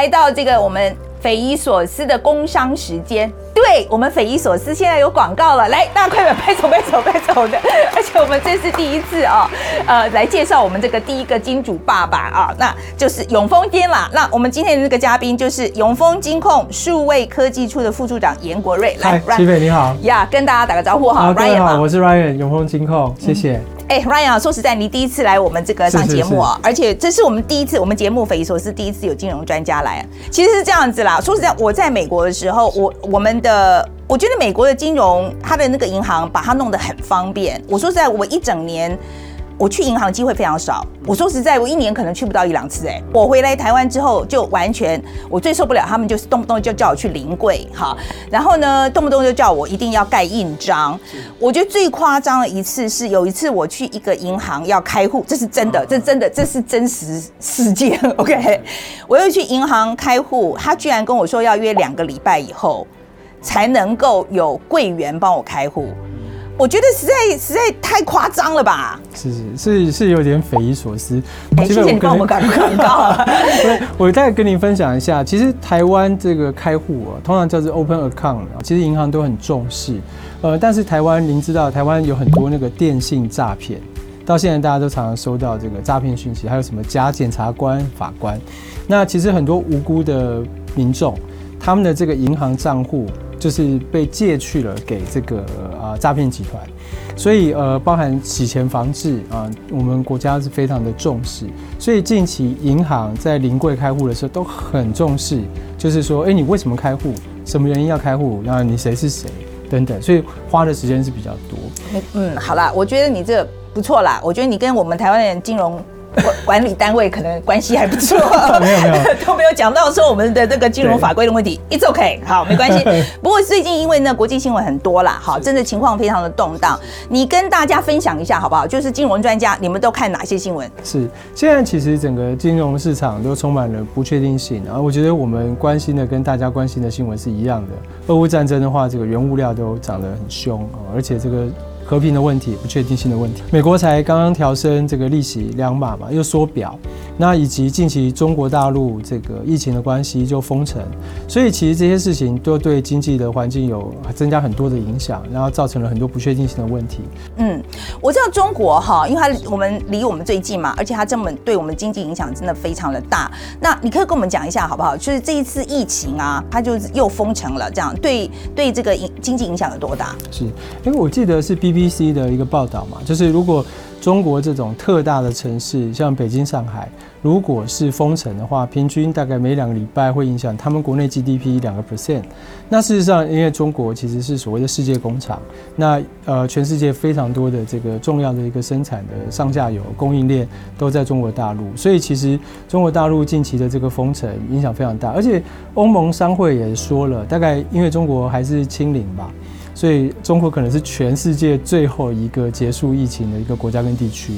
来到这个我们匪夷所思的工商时间。对我们匪夷所思，现在有广告了，来，大家快点拍手拍手拍手的！而且我们这是第一次啊，呃，来介绍我们这个第一个金主爸爸啊，那就是永丰金啦。那我们今天的这个嘉宾就是永丰金控数位科技处的副处长严国瑞。来，齐北你好呀，跟大家打个招呼哈。Ryan 好，我是 Ryan，永丰金控，谢谢。哎，Ryan，说实在，你第一次来我们这个上节目啊，而且这是我们第一次，我们节目匪夷所思第一次有金融专家来。其实是这样子啦，说实在，我在美国的时候，我我们的我觉得美国的金融，它的那个银行把它弄得很方便。我说实在，我一整年。我去银行机会非常少。我说实在，我一年可能去不到一两次。哎，我回来台湾之后，就完全我最受不了他们，就是动不动就叫我去临柜，哈，然后呢，动不动就叫我一定要盖印章。我觉得最夸张的一次是有一次我去一个银行要开户，这是真的，这真的，这是真实事件。OK，我又去银行开户，他居然跟我说要约两个礼拜以后才能够有柜员帮我开户。我觉得实在实在太夸张了吧？是是是是有点匪夷所思。谢谢你帮我们改广告。我再跟您分享一下，其实台湾这个开户啊，通常叫做 open account，其实银行都很重视。呃，但是台湾您知道，台湾有很多那个电信诈骗，到现在大家都常常收到这个诈骗讯息，还有什么假检察官、法官。那其实很多无辜的民众，他们的这个银行账户。就是被借去了给这个啊诈骗集团，所以呃包含洗钱防治啊，我们国家是非常的重视，所以近期银行在临柜开户的时候都很重视，就是说，哎，你为什么开户？什么原因要开户？然后你谁是谁等等，所以花的时间是比较多。嗯，好啦，我觉得你这不错啦，我觉得你跟我们台湾的金融。管理单位可能关系还不错，没有没有 都没有讲到说我们的这个金融法规的问题。It's OK，好，没关系。不过最近因为呢国际新闻很多啦，好，真的情况非常的动荡。你跟大家分享一下好不好？就是金融专家，你们都看哪些新闻？是，现在其实整个金融市场都充满了不确定性。然后我觉得我们关心的跟大家关心的新闻是一样的。俄乌战争的话，这个原物料都涨得很凶，而且这个。和平的问题，不确定性的问题。美国才刚刚调升这个利息两码嘛，又缩表，那以及近期中国大陆这个疫情的关系就封城，所以其实这些事情都对经济的环境有增加很多的影响，然后造成了很多不确定性的问题。嗯，我知道中国哈，因为它我们离我们最近嘛，而且它这么对我们经济影响真的非常的大。那你可以跟我们讲一下好不好？就是这一次疫情啊，它就又封城了，这样对对这个影经济影响有多大？是，因为我记得是 B B。B C 的一个报道嘛，就是如果中国这种特大的城市，像北京、上海，如果是封城的话，平均大概每两个礼拜会影响他们国内 G D P 两个 percent。那事实上，因为中国其实是所谓的世界工厂，那呃，全世界非常多的这个重要的一个生产的上下游供应链都在中国大陆，所以其实中国大陆近期的这个封城影响非常大，而且欧盟商会也说了，大概因为中国还是清零吧。所以中国可能是全世界最后一个结束疫情的一个国家跟地区，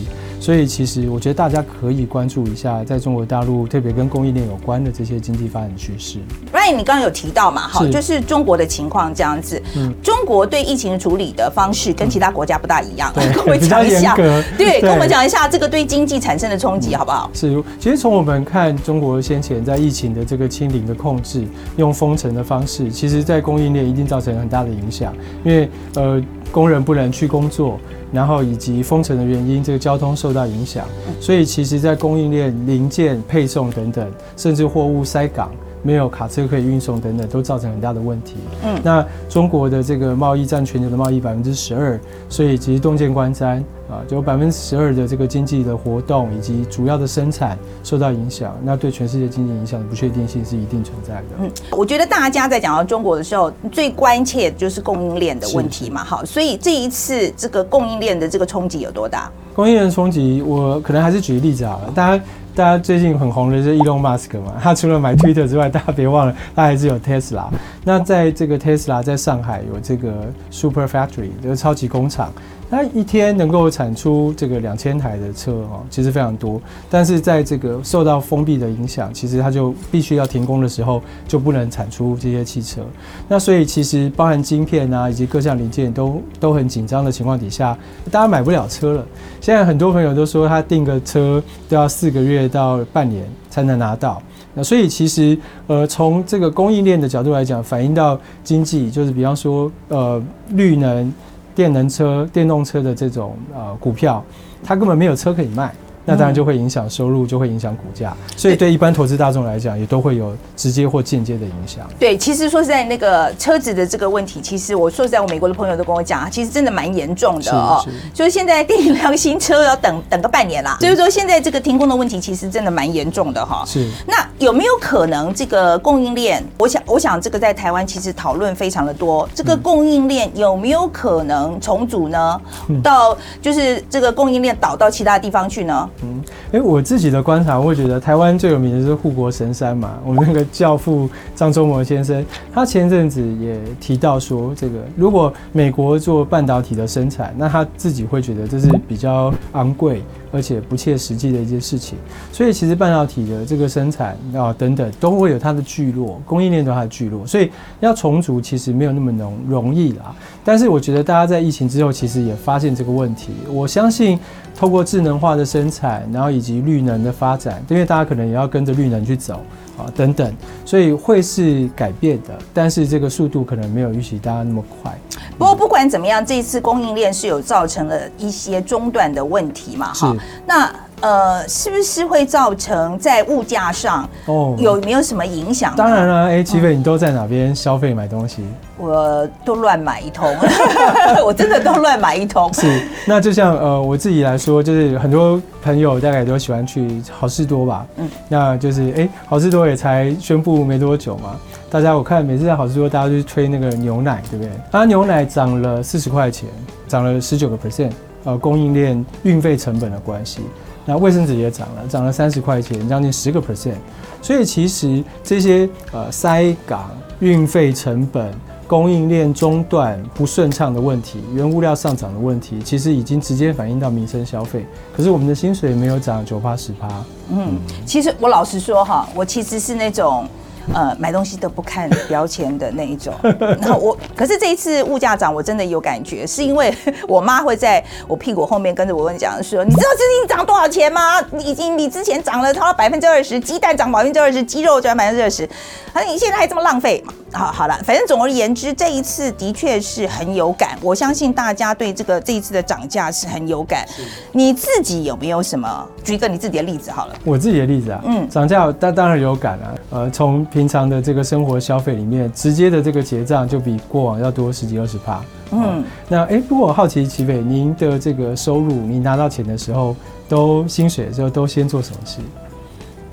所以其实我觉得大家可以关注一下，在中国大陆特别跟供应链有关的这些经济发展趋势。Ryan，你刚刚有提到嘛？好，就是中国的情况这样子。嗯，中国对疫情处理的方式跟其他国家不大一样。跟我们讲一下。对，跟我们讲一下这个对经济产生的冲击，好不好？是，其实从我们看中国先前在疫情的这个清零的控制，用封城的方式，其实在供应链一定造成很大的影响。因为呃，工人不能去工作，然后以及封城的原因，这个交通受到影响，所以其实在供应链零件配送等等，甚至货物塞港。没有卡车可以运送等等，都造成很大的问题。嗯，那中国的这个贸易占全球的贸易百分之十二，所以其实洞见观瞻啊，就百分之十二的这个经济的活动以及主要的生产受到影响，那对全世界经济影响的不确定性是一定存在的。嗯，我觉得大家在讲到中国的时候，最关切就是供应链的问题嘛。好，所以这一次这个供应链的这个冲击有多大？供应链冲击，我可能还是举个例子好了，大家。大家最近很红的是 Elon Musk 嘛？他除了买 Twitter 之外，大家别忘了，他还是有 Tesla。那在这个 Tesla 在上海有这个 Super Factory，就是超级工厂。那一天能够产出这个两千台的车哦，其实非常多。但是在这个受到封闭的影响，其实它就必须要停工的时候，就不能产出这些汽车。那所以其实包含晶片啊，以及各项零件都都很紧张的情况底下，大家买不了车了。现在很多朋友都说，他订个车都要四个月到半年才能拿到。那所以其实呃，从这个供应链的角度来讲，反映到经济，就是比方说呃，绿能、电能车、电动车的这种呃股票，它根本没有车可以卖。那当然就会影响收入，就会影响股价，所以对一般投资大众来讲，也都会有直接或间接的影响。对，其实说实在，那个车子的这个问题，其实我说实在，我美国的朋友都跟我讲，其实真的蛮严重的哦。就是现在订一辆新车要等等个半年啦，所以说现在这个停工的问题，其实真的蛮严重的哈。是。那有没有可能这个供应链？我想，我想这个在台湾其实讨论非常的多。这个供应链有没有可能重组呢？到就是这个供应链倒到其他地方去呢？嗯。哎，我自己的观察，我会觉得台湾最有名的是护国神山嘛。我们那个教父张忠谋先生，他前阵子也提到说，这个如果美国做半导体的生产，那他自己会觉得这是比较昂贵。而且不切实际的一件事情，所以其实半导体的这个生产啊等等都会有它的聚落，供应链都它的聚落，所以要重组其实没有那么容容易啦。但是我觉得大家在疫情之后其实也发现这个问题，我相信透过智能化的生产，然后以及绿能的发展，因为大家可能也要跟着绿能去走。啊，等等，所以会是改变的，但是这个速度可能没有预期大家那么快。不过不管怎么样，这次供应链是有造成了一些中断的问题嘛？哈，那。呃，是不是会造成在物价上哦有没有什么影响？当然了，哎，齐飞，你都在哪边消费买东西？我都乱买一通，我真的都乱买一通。是，那就像呃我自己来说，就是很多朋友大概都喜欢去好事多吧。嗯，那就是哎，好事多也才宣布没多久嘛，大家我看每次在好事多，大家就吹那个牛奶，对不对？它牛奶涨了四十块钱，涨了十九个 percent，呃，供应链运费成本的关系。那卫生纸也涨了，涨了三十块钱，将近十个 percent。所以其实这些呃塞港、运费成本、供应链中断不顺畅的问题、原物料上涨的问题，其实已经直接反映到民生消费。可是我们的薪水没有涨九趴十趴。嗯，其实我老实说哈，我其实是那种。呃，买东西都不看标签的那一种。然后我，可是这一次物价涨，我真的有感觉，是因为 我妈会在我屁股后面跟着我问讲说：“你知道最近涨多少钱吗？你已经比之前涨了，超百分之二十，鸡蛋涨百分之二十，鸡肉涨百分之二十，而你现在还这么浪费。”好，好了，反正总而言之，这一次的确是很有感。我相信大家对这个这一次的涨价是很有感。你自己有没有什么？举一个你自己的例子好了。我自己的例子啊，嗯，涨价当当然有感啊。呃，从平常的这个生活消费里面，直接的这个结账就比过往要多十几二十趴。嗯，那哎，不过我好奇齐北，您的这个收入，你拿到钱的时候，都薪水的时候都先做什么事？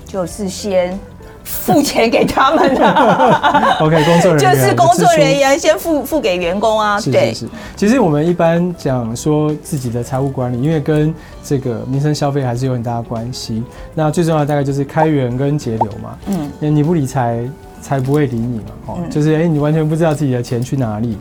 就是先。付钱给他们的，OK，工作人员就是工作人员先付付给员工啊，对，是。其实我们一般讲说自己的财务管理，因为跟这个民生消费还是有很大的关系。那最重要大概就是开源跟节流嘛，嗯，你不理财。才不会理你嘛，哦，就是哎，你完全不知道自己的钱去哪里，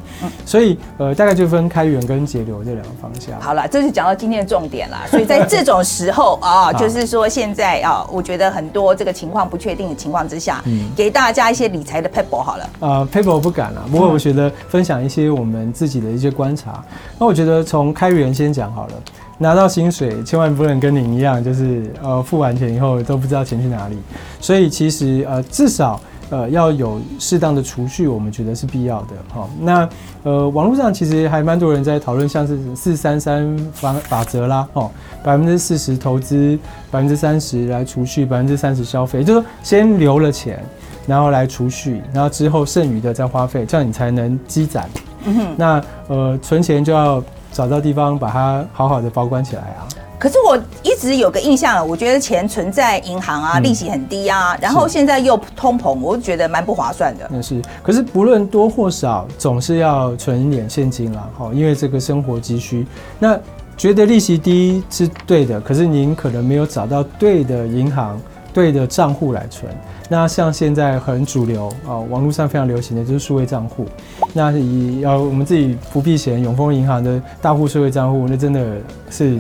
所以呃，大概就分开源跟节流这两个方向。好了，这是讲到今天的重点啦。所以在这种时候啊，就是说现在啊，我觉得很多这个情况不确定的情况之下，给大家一些理财的 paper 好了。呃，paper 不敢了，不过我觉得分享一些我们自己的一些观察。那我觉得从开源先讲好了，拿到薪水千万不能跟您一样，就是呃付完钱以后都不知道钱去哪里。所以其实呃至少。呃，要有适当的储蓄，我们觉得是必要的。哈，那呃，网络上其实还蛮多人在讨论，像是四三三法法则啦，哦，百分之四十投资，百分之三十来储蓄，百分之三十消费，就是说先留了钱，然后来储蓄，然后之后剩余的再花费，这样你才能积攒。嗯，那呃，存钱就要找到地方把它好好的保管起来啊。可是我一直有个印象，我觉得钱存在银行啊，利息很低啊，然后现在又通膨，我就觉得蛮不划算的。那是，可是不论多或少，总是要存一点现金啦，哈，因为这个生活急需。那觉得利息低是对的，可是您可能没有找到对的银行、对的账户来存。那像现在很主流啊，网络上非常流行的就是数位账户。那以要我们自己不避险，永丰银行的大户数位账户，那真的是。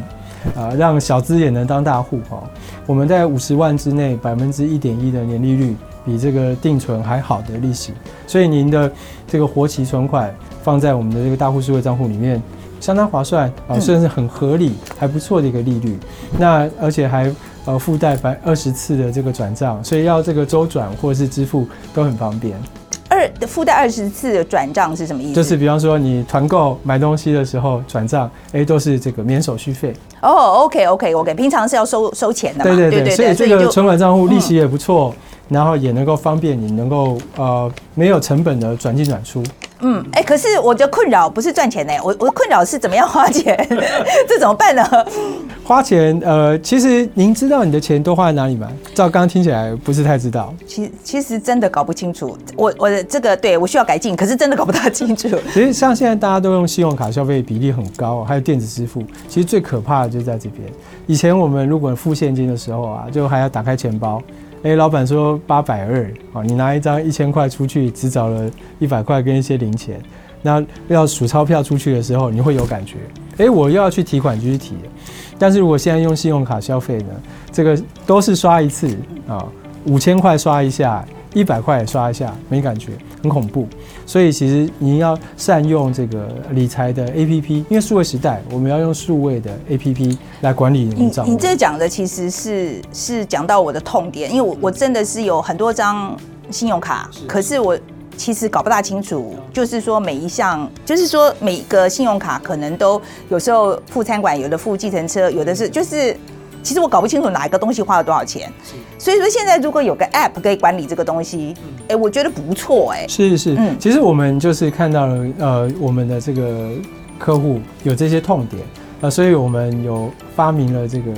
啊，让小资也能当大户哈！我们在五十万之内，百分之一点一的年利率，比这个定存还好的利息，所以您的这个活期存款放在我们的这个大户数位账户里面，相当划算啊，算是很合理、还不错的一个利率。那而且还。呃附带百二十次的这个转账，所以要这个周转或者是支付都很方便。二附带二十次的转账是什么意思？就是比方说你团购买东西的时候转账，哎，都是这个免手续费。哦，OK OK OK，平常是要收收钱的嘛？对对对，所以这个存款账户利息也不错，然后也能够方便你能够呃没有成本的转进转出。嗯，哎，可是我的困扰不是赚钱呢，我我的困扰是怎么样花钱，这怎么办呢？花钱，呃，其实您知道你的钱都花在哪里吗？照刚刚听起来不是太知道。其其实真的搞不清楚，我我的这个对我需要改进，可是真的搞不大清楚。其实像现在大家都用信用卡消费比例很高，还有电子支付，其实最可怕的就在这边。以前我们如果付现金的时候啊，就还要打开钱包。哎，老板说八百二，哦，你拿一张一千块出去，只找了一百块跟一些零钱，那要数钞票出去的时候，你会有感觉。哎，我又要去提款机去提，但是如果现在用信用卡消费呢，这个都是刷一次啊，五千块刷一下。一百块也刷一下没感觉，很恐怖。所以其实你要善用这个理财的 A P P，因为数位时代，我们要用数位的 A P P 来管理你账你这讲的其实是是讲到我的痛点，因为我我真的是有很多张信用卡，可是我其实搞不大清楚，就是说每一项，就是说每个信用卡可能都有时候付餐馆，有的付计程车，有的是就是。其实我搞不清楚哪一个东西花了多少钱，所以说现在如果有个 App 可以管理这个东西，哎，我觉得不错哎。是是，嗯，其实我们就是看到了，呃，我们的这个客户有这些痛点，呃，所以我们有发明了这个，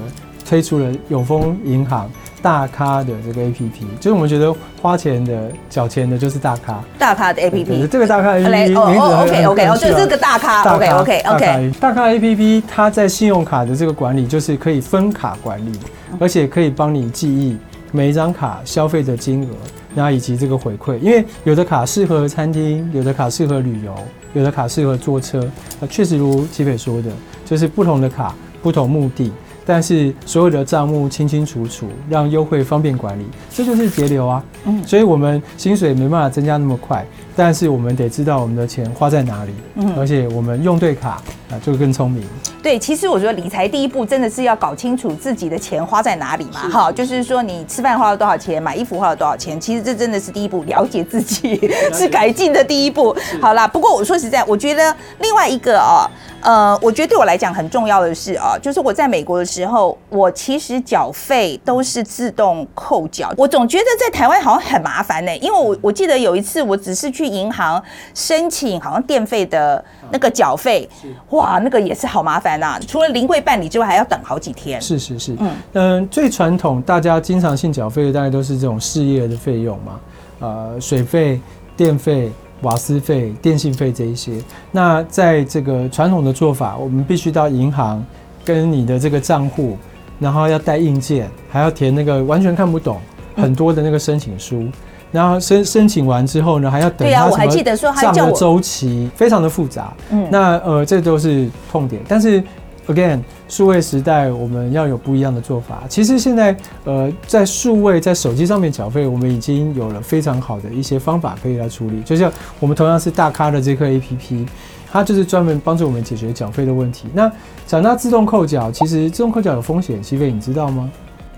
推出了永丰银行。大咖的这个 A P P，就是我们觉得花钱的、缴钱的，就是大咖。大咖的 A P P，这个大咖 A P P 名字哦，OK OK，哦，就这个大咖，OK OK OK。大咖 A P P，它在信用卡的这个管理，就是可以分卡管理，而且可以帮你记忆每一张卡消费的金额，然后以及这个回馈。因为有的卡适合餐厅，有的卡适合旅游，有的卡适合坐车。呃，确实如齐北说的，就是不同的卡，不同目的。但是所有的账目清清楚楚，让优惠方便管理，这就是节流啊。嗯，所以我们薪水没办法增加那么快，但是我们得知道我们的钱花在哪里。嗯，而且我们用对卡啊，就更聪明。对，其实我觉得理财第一步真的是要搞清楚自己的钱花在哪里嘛。哈，就是说你吃饭花了多少钱，买衣服花了多少钱，其实这真的是第一步，了解自己 是改进的第一步。好啦，不过我说实在，我觉得另外一个哦。呃，我觉得对我来讲很重要的是啊，就是我在美国的时候，我其实缴费都是自动扣缴。我总觉得在台湾好像很麻烦呢，因为我我记得有一次我只是去银行申请好像电费的那个缴费，哇，那个也是好麻烦呐。除了临柜办理之外，还要等好几天。是是是，嗯嗯，最传统大家经常性缴费的大概都是这种事业的费用嘛，呃，水费、电费。瓦斯费、电信费这一些，那在这个传统的做法，我们必须到银行跟你的这个账户，然后要带硬件，还要填那个完全看不懂很多的那个申请书，然后申申请完之后呢，还要等他什么账的周期，非常的复杂。嗯，那呃，这都是痛点，但是。Again，数位时代我们要有不一样的做法。其实现在，呃，在数位在手机上面缴费，我们已经有了非常好的一些方法可以来处理。就像我们同样是大咖的这颗 APP，它就是专门帮助我们解决缴费的问题。那讲到自动扣缴，其实自动扣缴有风险，西飞你知道吗？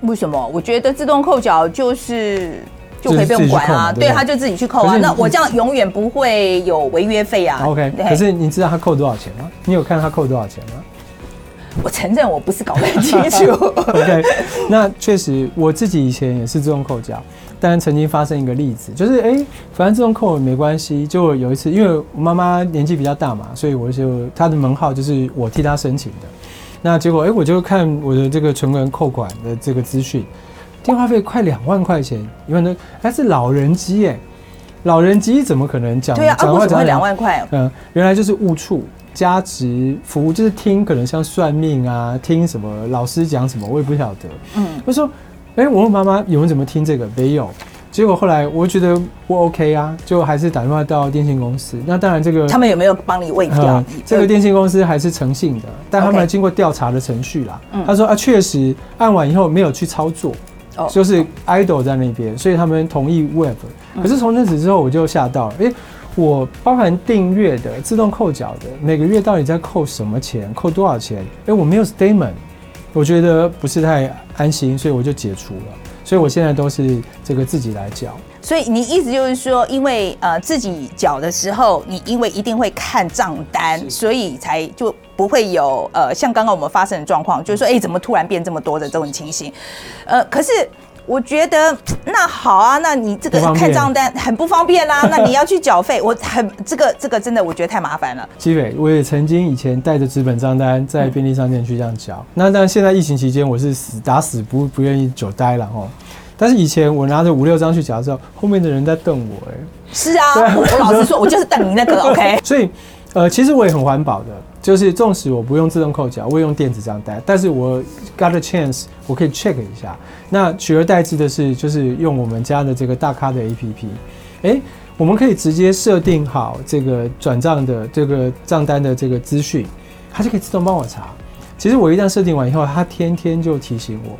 为什么？我觉得自动扣缴就是就可以不用管啊，对，他就自己去扣啊。那我这样永远不会有违约费啊。OK，可是你知道他扣多少钱吗？你有看他扣多少钱吗？我承认我不是搞得很清楚。OK，那确实我自己以前也是自动扣缴，但曾经发生一个例子，就是哎，反正自动扣没关系。就有一次，因为我妈妈年纪比较大嘛，所以我就她的门号就是我替她申请的。那结果哎，我就看我的这个存款扣款的这个资讯，电话费快两万块钱，因为呢还是老人机哎，老人机怎么可能讲讲话讲两万块？嗯，原来就是误触。加值服务就是听，可能像算命啊，听什么老师讲什么，我也不晓得。嗯，我说，哎，我问妈妈有人怎么听这个？没有。结果后来我觉得不 OK 啊，就还是打电话到电信公司。那当然这个他们有没有帮你问掉？这个电信公司还是诚信的，但他们经过调查的程序啦。他说啊，确实按完以后没有去操作，就是 idle 在那边，所以他们同意 web。可是从那次之后我就吓到了，哎。我包含订阅的、自动扣缴的，每个月到底在扣什么钱、扣多少钱？哎，我没有 statement，我觉得不是太安心，所以我就解除了。所以我现在都是这个自己来缴。所以你意思就是说，因为呃自己缴的时候，你因为一定会看账单，所以才就不会有呃像刚刚我们发生的状况，就是说哎怎么突然变这么多的这种情形。呃，可是我觉得那好啊，那你这个看账单很不方便啦、那你要去缴费，我很这个这个真的我觉得太麻烦了。基伟，我也曾经以前带着纸本账单在便利商店去这样缴。那但现在疫情期间，我是死打死不不愿意久待了哦。但是以前我拿着五六张去缴的时候，后面的人在瞪我，哎，是啊，啊我我老实说，我就是瞪你那个 OK。所以，呃，其实我也很环保的，就是纵使我不用自动扣缴，我也用电子账单，但是我 got a chance，我可以 check 一下。那取而代之的是，就是用我们家的这个大咖的 APP，哎、我们可以直接设定好这个转账的这个账单的这个资讯，它就可以自动帮我查。其实我一旦设定完以后，它天天就提醒我。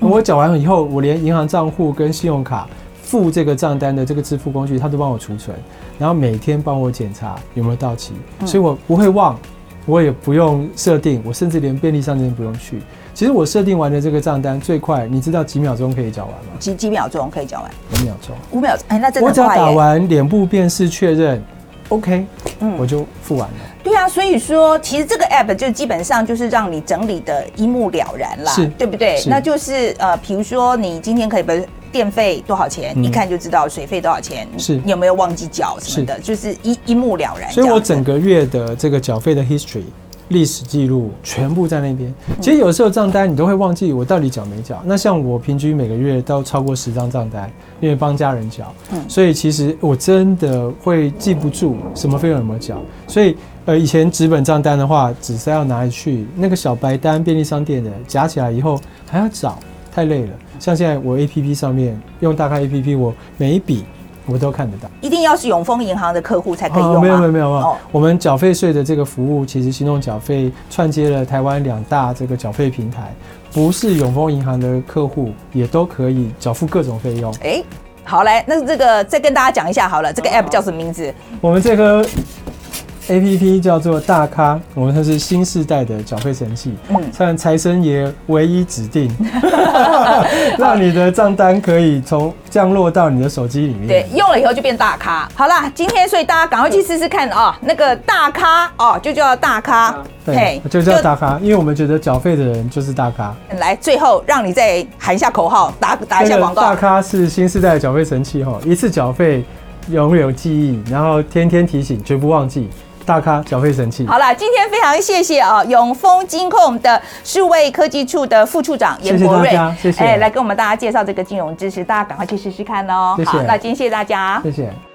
我缴完以后，我连银行账户跟信用卡付这个账单的这个支付工具，它都帮我储存，然后每天帮我检查有没有到期，所以我不会忘，我也不用设定，我甚至连便利商店都不用去。其实我设定完的这个账单最快，你知道几秒钟可以缴完吗？几几秒钟可以缴完？五秒钟。五秒钟，哎，那真的我只要打。完脸部辨识确认，OK，嗯我就付完了。对啊，所以说其实这个 app 就基本上就是让你整理的一目了然啦，是对不对？那就是呃，比如说你今天可以不是电费多少钱，嗯一看就知道水费多少钱，是你有没有忘记缴什么的，就是一一目了然。所以我整个月的这个缴费的 history 历史记录全部在那边。嗯其实有时候账单你都会忘记我到底缴没缴。那像我平均每个月都超过十张账单，因为帮家人缴，嗯所以其实我真的会记不住什么费用有没有缴。所以呃，以前纸本账单的话，只是要拿去那个小白单便利商店的夹起来以后还要找，太累了。像现在我 A P P 上面用大咖 A P P，我每一笔我都看得到。一定要是永丰银行的客户才可以用没有没有没有没有，哦我们缴费税的这个服务，其实行动缴费串接了台湾两大这个缴费平台，不是永丰银行的客户也都可以缴付各种费用。哎。好来，那这个再跟大家讲一下好了，这个 app 叫什么名字？我们这个 A P P 叫做大咖，我们它是新世代的缴费神器，嗯算财神爷唯一指定，让你的账单可以从降落到你的手机里面。对，用了以后就变大咖。好啦，今天所以大家赶快去试试看啊、那个大咖哦，就叫大咖，对，就叫大咖，因为我们觉得缴费的人就是大咖。来，最后让你再喊一下口号，打打一下广告。大咖是新时代的缴费神器哈，一次缴费永有记忆，然后天天提醒，绝不忘记。大咖缴费神器，好啦，今天非常谢谢啊，永丰金控的数位科技处的副处长严谢谢国瑞，谢谢哎，来跟我们大家介绍这个金融知识，大家赶快去试试看哦。好，那今天谢谢大家。谢谢。